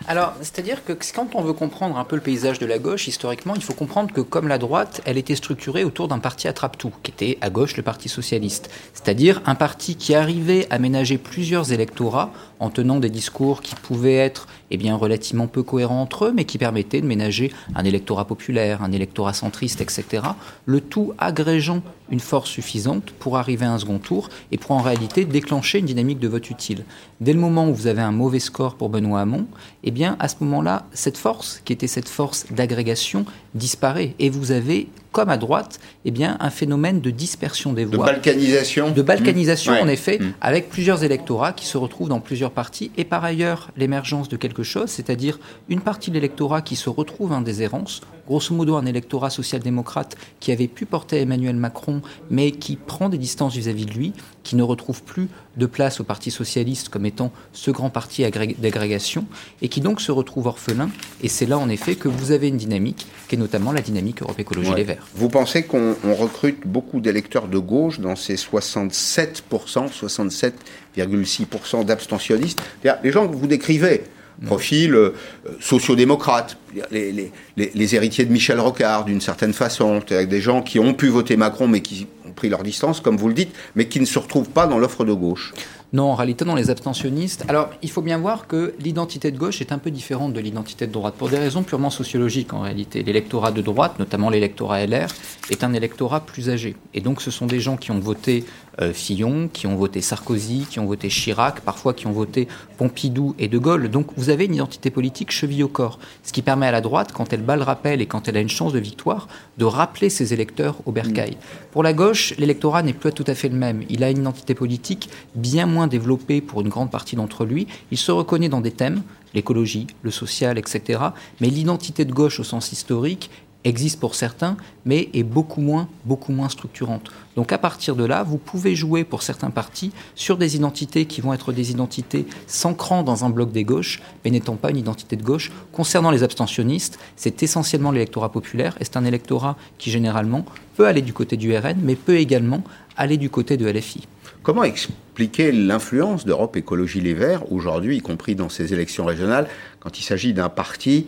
Alors, c'est-à-dire que quand on veut comprendre un peu le paysage de la gauche, historiquement, il faut comprendre que comme la droite, elle était structurée autour d'un parti attrape-tout, qui était à gauche le Parti socialiste. C'est-à-dire un parti qui arrivait à ménager plusieurs électorats en tenant des discours qui pouvaient être eh bien, relativement peu cohérents entre eux, mais qui permettaient de ménager un électorat populaire, un électorat centriste, etc. Le tout agrégeant une force suffisante pour arriver à un second tour et pour en réalité déclencher une dynamique de vote utile. Dès le moment où vous avez un mauvais score pour Benoît Hamon, eh bien, à ce moment-là, cette force, qui était cette force d'agrégation, disparaît. Et vous avez comme à droite, eh bien, un phénomène de dispersion des voix. De balkanisation. De balkanisation, mmh. en effet, mmh. avec plusieurs électorats qui se retrouvent dans plusieurs partis. Et par ailleurs, l'émergence de quelque chose, c'est-à-dire une partie de l'électorat qui se retrouve en déshérence, grosso modo un électorat social-démocrate qui avait pu porter Emmanuel Macron, mais qui prend des distances vis-à-vis de lui, qui ne retrouve plus de place au Parti socialiste comme étant ce grand parti d'agrégation, et qui donc se retrouve orphelin. Et c'est là, en effet, que vous avez une dynamique, qui est notamment la dynamique Europe Écologie Les Verts. Vous pensez qu'on recrute beaucoup d'électeurs de gauche dans ces 67%, 67,6% d'abstentionnistes? Les gens que vous décrivez, profil euh, sociodémocrate, les, les, les, héritiers de Michel Rocard d'une certaine façon, avec des gens qui ont pu voter Macron mais qui ont pris leur distance, comme vous le dites, mais qui ne se retrouvent pas dans l'offre de gauche. Non, en réalité, dans les abstentionnistes. Alors, il faut bien voir que l'identité de gauche est un peu différente de l'identité de droite, pour des raisons purement sociologiques en réalité. L'électorat de droite, notamment l'électorat LR, est un électorat plus âgé. Et donc, ce sont des gens qui ont voté Fillon, qui ont voté Sarkozy, qui ont voté Chirac, parfois qui ont voté Pompidou et De Gaulle. Donc, vous avez une identité politique cheville au corps. Ce qui permet à la droite, quand elle bat le rappel et quand elle a une chance de victoire, de rappeler ses électeurs au bercail. Pour la gauche, l'électorat n'est plus tout à fait le même. Il a une identité politique bien moins développée pour une grande partie d'entre lui. Il se reconnaît dans des thèmes, l'écologie, le social, etc. Mais l'identité de gauche au sens historique existe pour certains, mais est beaucoup moins, beaucoup moins structurante. Donc à partir de là, vous pouvez jouer pour certains partis sur des identités qui vont être des identités s'ancrant dans un bloc des gauches, mais n'étant pas une identité de gauche. Concernant les abstentionnistes, c'est essentiellement l'électorat populaire, et c'est un électorat qui généralement peut aller du côté du RN, mais peut également aller du côté de LFI. Comment expliquer l'influence d'Europe Écologie Les Verts aujourd'hui, y compris dans ces élections régionales, quand il s'agit d'un parti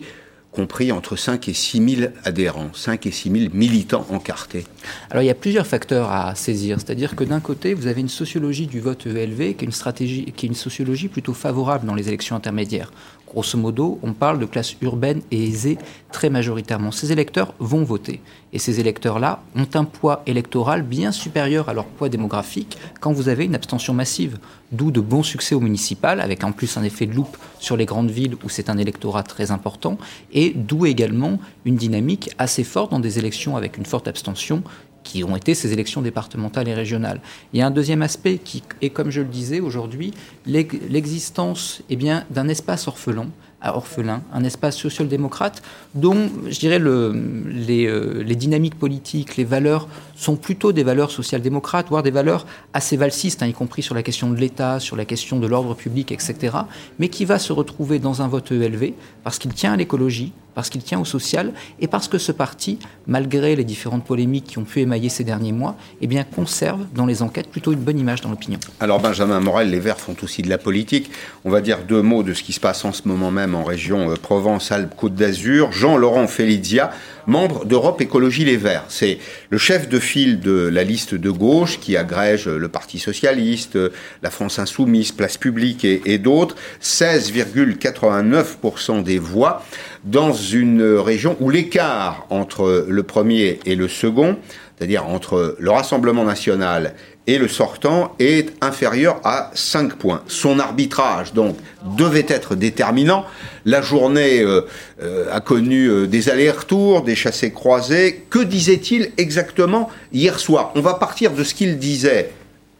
compris entre 5 et 6 000 adhérents, 5 et 6 000 militants encartés Alors il y a plusieurs facteurs à saisir. C'est-à-dire que d'un côté, vous avez une sociologie du vote ELV qui est une, stratégie, qui est une sociologie plutôt favorable dans les élections intermédiaires. Grosso modo, on parle de classe urbaine et aisée très majoritairement. Ces électeurs vont voter. Et ces électeurs-là ont un poids électoral bien supérieur à leur poids démographique quand vous avez une abstention massive. D'où de bons succès au municipal, avec en plus un effet de loupe sur les grandes villes où c'est un électorat très important. Et d'où également une dynamique assez forte dans des élections avec une forte abstention qui ont été ces élections départementales et régionales. Il y a un deuxième aspect qui est, comme je le disais aujourd'hui, l'existence eh bien, d'un espace orphelin, orphelin, un espace social-démocrate dont, je dirais, euh, les, dynamiques politiques, les valeurs sont plutôt des valeurs social-démocrates, voire des valeurs assez valsistes, hein, y compris sur la question de l'État, sur la question de l'ordre public, etc., mais qui va se retrouver dans un vote ELV parce qu'il tient à l'écologie, parce qu'il tient au social et parce que ce parti, malgré les différentes polémiques qui ont pu émailler ces derniers mois, eh conserve dans les enquêtes plutôt une bonne image dans l'opinion. Alors Benjamin Morel, les Verts font aussi de la politique. On va dire deux mots de ce qui se passe en ce moment même en région euh, Provence-Alpes-Côte d'Azur. Jean-Laurent Félizia, membre d'Europe Écologie Les Verts. C'est le chef de file de la liste de gauche qui agrège le Parti Socialiste, la France Insoumise, Place Publique et, et d'autres. 16,89% des voix dans une région où l'écart entre le premier et le second c'est-à-dire entre le Rassemblement national le sortant, est inférieur à 5 points. Son arbitrage, donc, devait être déterminant. La journée euh, euh, a connu euh, des allers-retours, des chassés croisés. Que disait-il exactement hier soir? On va partir de ce qu'il disait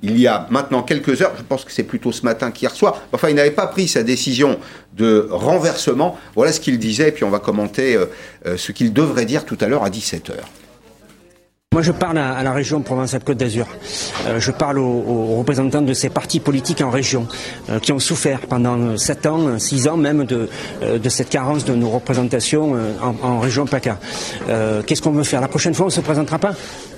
il y a maintenant quelques heures, je pense que c'est plutôt ce matin qu'hier soir, enfin il n'avait pas pris sa décision de renversement, voilà ce qu'il disait, et puis on va commenter ce qu'il devrait dire tout à l'heure à 17h. Moi, je parle à, la région Provence-Alpes-Côte d'Azur. Euh, je parle aux, représentants de ces partis politiques en région euh, qui ont souffert pendant 7 ans, 6 ans même de, euh, de cette carence de nos représentations en, en, région PACA. Qu'est-ce qu'on veut faire? La prochaine fois, on ne se présentera pas?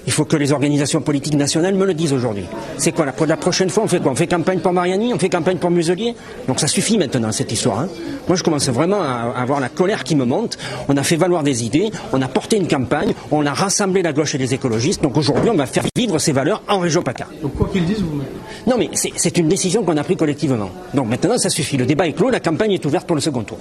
Il faut que les organisations politiques nationales me le disent aujourd'hui. C'est quoi la, la, prochaine fois On fait quoi? On fait campagne pour Mariani On fait campagne pour Muselier? Donc ça suffit maintenant cette histoire. Hein. Moi je commence vraiment à, avoir la colère qui me monte. On a fait valoir des idées, on a porté une campagne, on a rassemblé la gauche et les écologistes. Donc aujourd'hui on va faire vivre ces valeurs en région PACA. Donc quoi qu'ils disent, vous Non mais c'est une décision qu'on a prise collectivement. Donc maintenant ça suffit. Le débat est clos, la campagne est ouverte pour le second tour.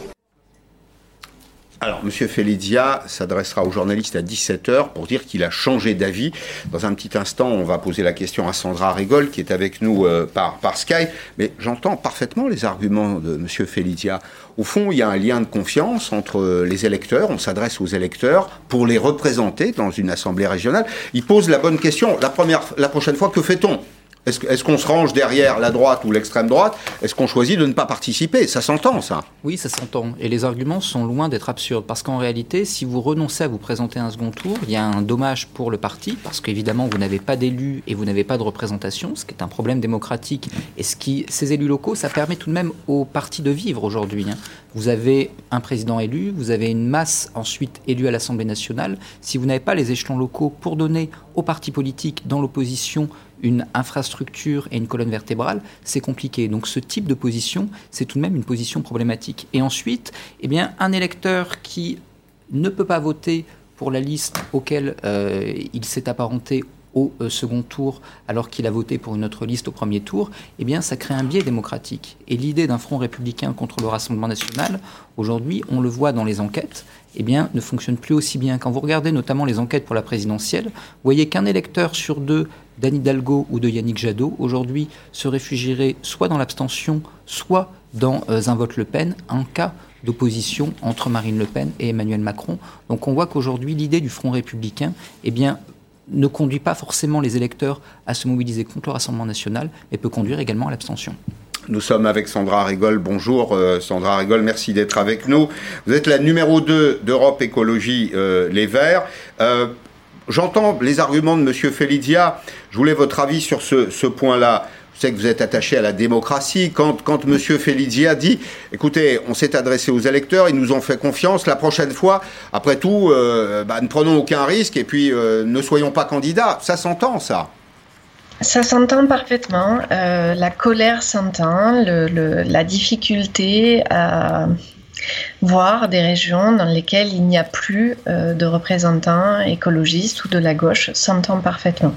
Alors, M. Felidia s'adressera aux journalistes à 17h pour dire qu'il a changé d'avis. Dans un petit instant, on va poser la question à Sandra Rigol, qui est avec nous euh, par, par Skype. Mais j'entends parfaitement les arguments de M. Felidia. Au fond, il y a un lien de confiance entre les électeurs. On s'adresse aux électeurs pour les représenter dans une assemblée régionale. Il pose la bonne question. La, première, la prochaine fois, que fait-on? Est-ce qu'on se range derrière la droite ou l'extrême droite? Est-ce qu'on choisit de ne pas participer? Ça s'entend, ça Oui, ça s'entend. Et les arguments sont loin d'être absurdes. Parce qu'en réalité, si vous renoncez à vous présenter un second tour, il y a un dommage pour le parti, parce qu'évidemment, vous n'avez pas d'élus et vous n'avez pas de représentation, ce qui est un problème démocratique. Et ce qui, ces élus locaux, ça permet tout de même au parti de vivre aujourd'hui. Hein. Vous avez un président élu, vous avez une masse ensuite élue à l'Assemblée nationale. Si vous n'avez pas les échelons locaux pour donner aux partis politiques dans l'opposition une infrastructure et une colonne vertébrale, c'est compliqué. Donc ce type de position, c'est tout de même une position problématique. Et ensuite, eh bien, un électeur qui ne peut pas voter pour la liste auquel euh, il s'est apparenté au euh, second tour alors qu'il a voté pour une autre liste au premier tour, eh bien ça crée un biais démocratique. Et l'idée d'un front républicain contre le Rassemblement national, aujourd'hui, on le voit dans les enquêtes, eh bien, ne fonctionne plus aussi bien. Quand vous regardez notamment les enquêtes pour la présidentielle, vous voyez qu'un électeur sur deux d'Anne Hidalgo ou de Yannick Jadot, aujourd'hui, se réfugierait soit dans l'abstention, soit dans euh, un vote Le Pen, en cas d'opposition entre Marine Le Pen et Emmanuel Macron. Donc on voit qu'aujourd'hui, l'idée du Front républicain eh bien, ne conduit pas forcément les électeurs à se mobiliser contre le Rassemblement national, mais peut conduire également à l'abstention. Nous sommes avec Sandra Rigol. Bonjour euh, Sandra Rigol, merci d'être avec nous. Vous êtes la numéro 2 d'Europe Écologie euh, Les Verts. Euh, j'entends les arguments de M. Felidia. Je voulais votre avis sur ce, point-là. Je sais que vous êtes attaché à la démocratie. Quand, M. Felidia dit, écoutez, on s'est adressé aux électeurs, ils nous ont fait confiance, la prochaine fois, après tout, bah, ne prenons aucun risque et puis ne soyons pas candidats. Ça s'entend, ça ça s'entend parfaitement. Euh, la colère s'entend, la difficulté à voir des régions dans lesquelles il n'y a plus euh, de représentants écologistes ou de la gauche s'entend parfaitement.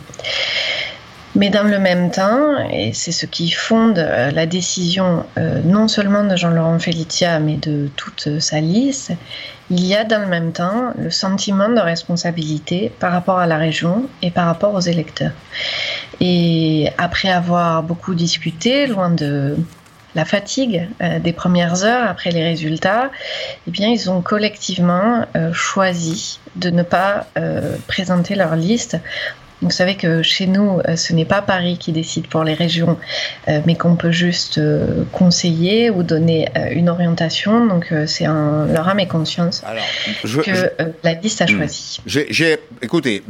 Mais dans le même temps, et c'est ce qui fonde euh, la décision non seulement de Jean-Laurent Felitia, mais de toute sa liste, il y a dans le même temps le sentiment de responsabilité par rapport à la région et par rapport aux électeurs. Et après avoir beaucoup discuté, loin de la fatigue euh, des premières heures après les résultats, eh bien, ils ont collectivement euh, choisi de ne pas euh, présenter leur liste vous savez que chez nous, ce n'est pas Paris qui décide pour les régions, mais qu'on peut juste conseiller ou donner une orientation. Donc c'est un leur âme et conscience que la liste a hmm. choisi. J'ai, écoutez,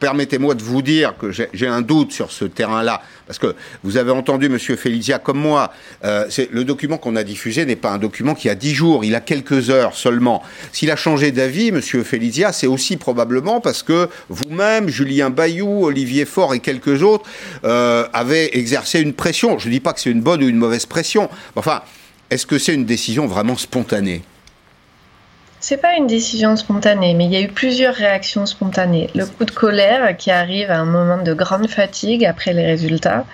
permettez-moi de vous dire que j'ai un doute sur ce terrain-là, parce que vous avez entendu M. Felicia comme moi, euh, le document qu'on a diffusé n'est pas un document qui a dix jours, il a quelques heures seulement. S'il a changé d'avis, M. Felicia, c'est aussi probablement parce que vous-même, Julien Bayou, Olivier Faure et quelques autres euh, avaient exercé une pression. Je ne dis pas que c'est une bonne ou une mauvaise pression, enfin, est-ce que c'est une décision vraiment spontanée? C'est pas une décision spontanée, mais il y a eu plusieurs réactions spontanées. Le coup de colère qui arrive à un moment de grande fatigue après les résultats,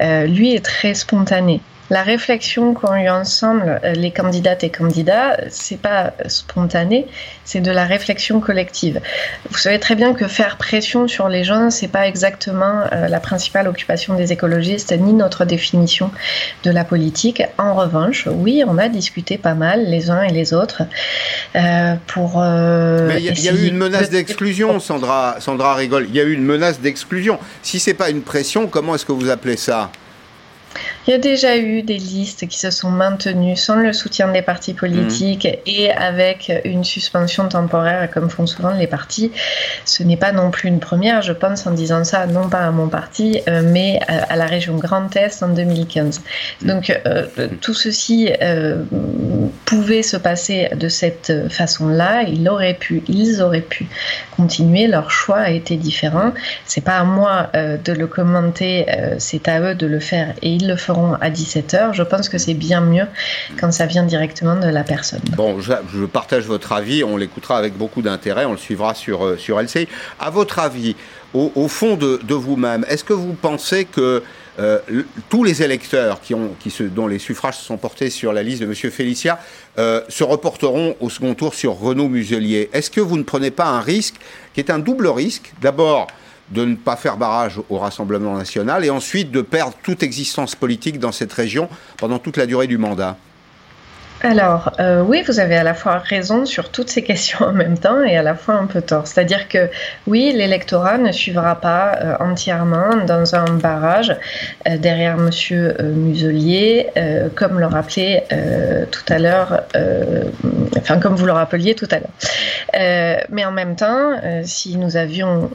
euh, lui est très spontané. La réflexion qu'ont eu ensemble euh, les candidates et candidats, c'est pas spontané, c'est de la réflexion collective. Vous savez très bien que faire pression sur les gens, c'est pas exactement euh, la principale occupation des écologistes ni notre définition de la politique. En revanche, oui, on a discuté pas mal les uns et les autres euh, pour. Mais il y, a eu une menace d'exclusion, Sandra. Sandra rigole. Il y a eu une menace d'exclusion. Si c'est pas une pression, comment est-ce que vous appelez ça? Il y a déjà eu des listes qui se sont maintenues sans le soutien des partis politiques mmh. et avec une suspension temporaire, comme font souvent les partis. Ce n'est pas non plus une première, je pense, en disant ça, non pas à mon parti, euh, mais à, la région Grand Est en 2015. Donc euh, tout ceci euh, pouvait se passer de cette façon-là. Il aurait pu, ils auraient pu continuer. Leur choix a été différent. C'est pas à moi de le commenter, c'est à eux de le faire et ils le feront à 17h. Je pense que c'est bien mieux quand ça vient directement de la personne. Bon, je, partage votre avis, on l'écoutera avec beaucoup d'intérêt, on le suivra sur, euh, sur LCI. À votre avis, au, fond de, vous-même, est-ce que vous pensez que euh, tous les électeurs qui ont, qui se, dont les suffrages se sont portés sur la liste de M. Félicia euh, se reporteront au second tour sur Renaud Muselier? Est-ce que vous ne prenez pas un risque qui est un double risque? D'abord, de ne pas faire barrage au Rassemblement national et ensuite de perdre toute existence politique dans cette région pendant toute la durée du mandat alors, euh, oui, vous avez à la fois raison sur toutes ces questions en même temps et à la fois un peu tort. C'est-à-dire que, oui, l'électorat ne suivra pas euh, entièrement dans un barrage euh, derrière M. Muselier, comme le rappelait tout à l'heure, enfin, comme vous le rappeliez tout à l'heure. mais en même temps, si nous avions,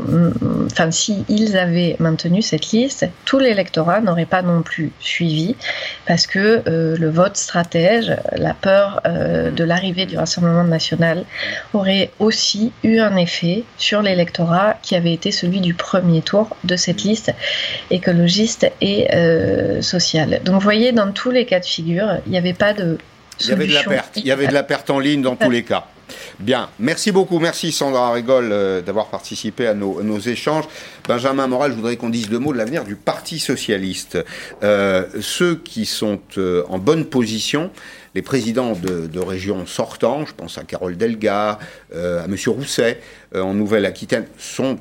enfin, si ils avaient maintenu cette liste, tout l'électorat n'aurait pas non plus suivi parce que le vote stratège, la peur euh, de l'arrivée du Rassemblement national aurait aussi eu un effet sur l'électorat qui avait été celui du premier tour de cette liste écologiste et euh, sociale. Donc vous voyez, dans tous les cas de figure, il n'y avait pas de... Il y avait de la perte. Il y avait de la perte en ligne dans tous les cas. Bien, merci beaucoup, merci Sandra Rigol euh, d'avoir participé à nos, échanges. Benjamin Moral, je voudrais qu'on dise deux mots de l'avenir du Parti socialiste. ceux qui sont en bonne position, les présidents de, régions sortants, je pense à Carole Delga, euh, à M. Rousset, euh, en Nouvelle-Aquitaine, sont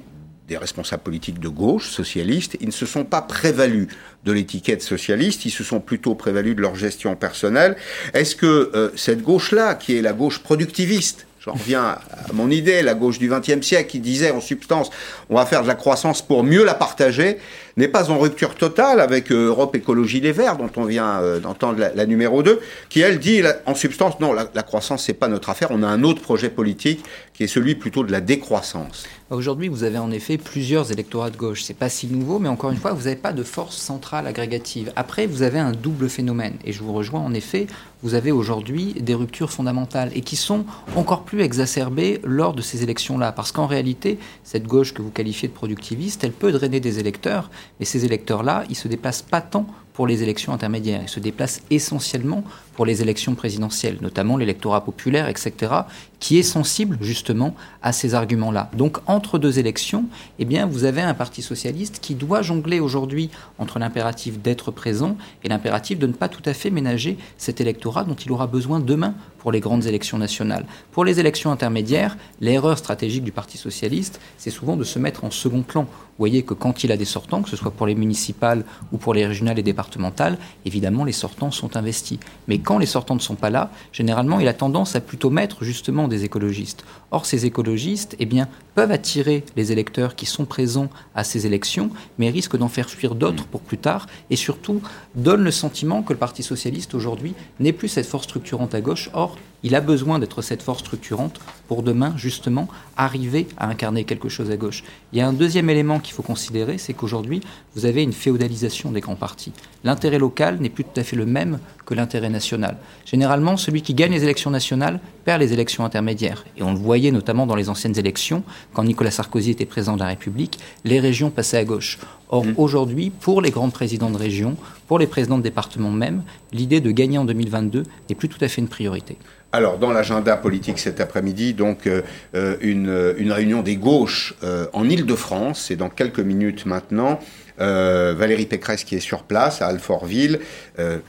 des responsables politiques de gauche, socialistes, ils ne se sont pas prévalus de l'étiquette socialiste, ils se sont plutôt prévalus de leur gestion personnelle. Est-ce que euh, cette gauche-là, qui est la gauche productiviste, J'en reviens à mon idée, la gauche du XXe siècle qui disait en substance on va faire de la croissance pour mieux la partager, n'est pas en rupture totale avec euh, Europe Écologie Les Verts, dont on vient euh, d'entendre la, numéro 2, qui elle dit en substance non, la, la croissance c'est pas notre affaire, on a un autre projet politique qui est celui plutôt de la décroissance. Aujourd'hui, vous avez en effet plusieurs électorats de gauche. C'est pas si nouveau, mais encore une fois, vous n'avez pas de force centrale agrégative. Après, vous avez un double phénomène, et je vous rejoins en effet. Vous avez aujourd'hui des ruptures fondamentales et qui sont encore plus exacerbées lors de ces élections-là, parce qu'en réalité, cette gauche que vous qualifiez de productiviste, elle peut drainer des électeurs, mais ces électeurs-là, ils se déplacent pas tant pour les élections intermédiaires. Ils se déplacent essentiellement pour les élections présidentielles, notamment l'électorat populaire, etc., qui est sensible justement à ces arguments-là. Donc entre deux élections, eh bien, vous avez un parti socialiste qui doit jongler aujourd'hui entre l'impératif d'être présent et l'impératif de ne pas tout à fait ménager cet électorat dont il aura besoin demain pour les grandes élections nationales. Pour les élections intermédiaires, l'erreur stratégique du Parti socialiste, c'est souvent de se mettre en second plan. Vous voyez que quand il a des sortants, que ce soit pour les municipales ou pour les régionales et départementales, évidemment les sortants sont investis. Mais quand les sortants ne sont pas là, généralement il a tendance à plutôt mettre justement des écologistes. Or ces écologistes, eh peuvent attirer les électeurs qui sont présents à ces élections, mais risquent d'en faire fuir d'autres pour plus tard, et surtout donnent le sentiment que le Parti socialiste aujourd'hui n'est plus cette force structurante à gauche. Or, il a besoin d'être cette force structurante pour demain, justement, arriver à incarner quelque chose à gauche. Il y a un deuxième élément qu'il faut considérer, c'est qu'aujourd'hui, vous avez une féodalisation des grands partis. L'intérêt local n'est plus tout à fait le même que l'intérêt national. Généralement, celui qui gagne les élections nationales perd les élections intermédiaires. Et on le voyait notamment dans les anciennes élections, quand Nicolas Sarkozy était président de la République, les régions passaient à gauche. Or, mmh. aujourd'hui, pour les grands présidents de région, pour les présidents de département même, l'idée de gagner en 2022 n'est plus tout à fait une priorité. Alors, dans l'agenda politique cet après-midi, donc euh, euh, une, une, réunion des gauches euh, en Ile-de-France, c'est dans quelques minutes maintenant. Valérie Pécresse qui est sur place à Alfortville,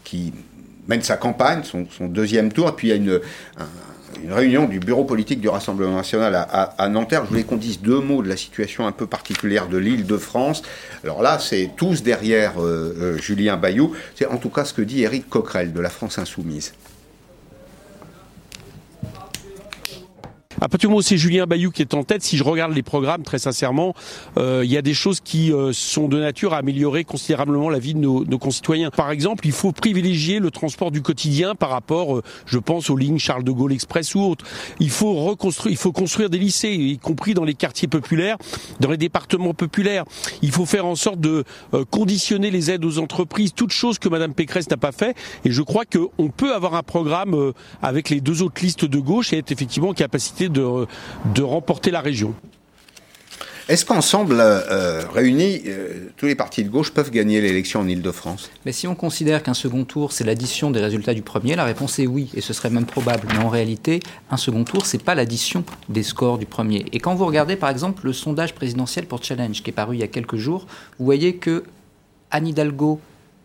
qui mène sa campagne, son, deuxième tour, et puis il y a une, réunion du bureau politique du Rassemblement national à, à, Nanterre. Je voulais qu'on dise deux mots de la situation un peu particulière de l'île de France. Alors là, c'est tous derrière Julien Bayou. C'est en tout cas ce que dit Éric Coquerel de la France Insoumise. À partir du moment où c'est Julien Bayou qui est en tête, si je regarde les programmes, très sincèrement, euh, il y a des choses qui euh, sont de nature à améliorer considérablement la vie de nos, nos, concitoyens. Par exemple, il faut privilégier le transport du quotidien par rapport, euh, je pense, aux lignes Charles de Gaulle Express ou autres. Il faut reconstruire, il faut construire des lycées, y compris dans les quartiers populaires, dans les départements populaires. Il faut faire en sorte de euh, conditionner les aides aux entreprises, toutes choses que Madame Pécresse n'a pas fait. Et je crois qu'on peut avoir un programme euh, avec les deux autres listes de gauche et être effectivement en capacité de, de remporter la région. Est-ce qu'ensemble, euh, réunis, euh, tous les partis de gauche peuvent gagner l'élection en Ile-de-France? Mais si on considère qu'un second tour, c'est l'addition des résultats du premier, la réponse est oui, et ce serait même probable. Mais en réalité, un second tour, c'est pas l'addition des scores du premier. Et quand vous regardez, par exemple, le sondage présidentiel pour Challenge, qui est paru il y a quelques jours, vous voyez que Anne Hidalgo,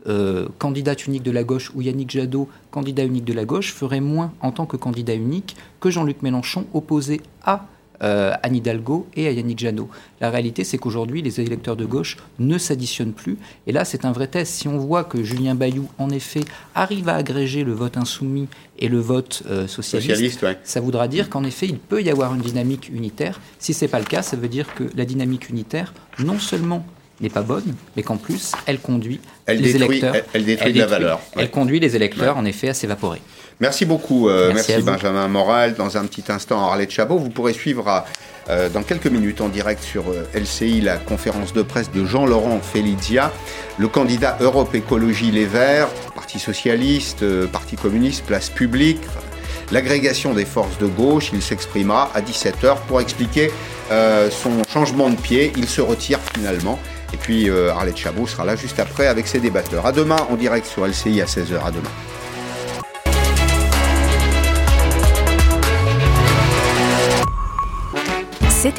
euh, candidate unique de la gauche, ou Yannick Jadot, candidat unique de la gauche, ferait moins en tant que candidat unique que Jean-Luc Mélenchon, opposé à euh, Anne Hidalgo et à Yannick Jadot. La réalité, c'est qu'aujourd'hui, les électeurs de gauche ne s'additionnent plus. Et là, c'est un vrai test. Si on voit que Julien Bayou, en effet, arrive à agréger le vote insoumis et le vote euh, socialiste, ça voudra dire qu'en effet, il peut y avoir une dynamique unitaire. Si ce n'est pas le cas, ça veut dire que la dynamique unitaire, non seulement n'est pas bonne, mais qu'en plus, elle conduit les électeurs. Elle, détruit de la valeur. Elle conduit les électeurs, en effet, à s'évaporer. Merci beaucoup, euh, merci, Benjamin Moral. Dans un petit instant, Arlette Chabot, vous pourrez suivre euh, dans quelques minutes en direct sur euh, LCI la conférence de presse de Jean-Laurent Felizia, le candidat Europe Écologie Les Verts, Parti Socialiste, Parti Communiste, Place Publique. L'agrégation des forces de gauche, il s'exprimera à 17h pour expliquer son changement de pied. Il se retire finalement. Et puis Arlette Chabot sera là juste après avec ses débatteurs. À demain en direct sur LCI à 16h. À demain.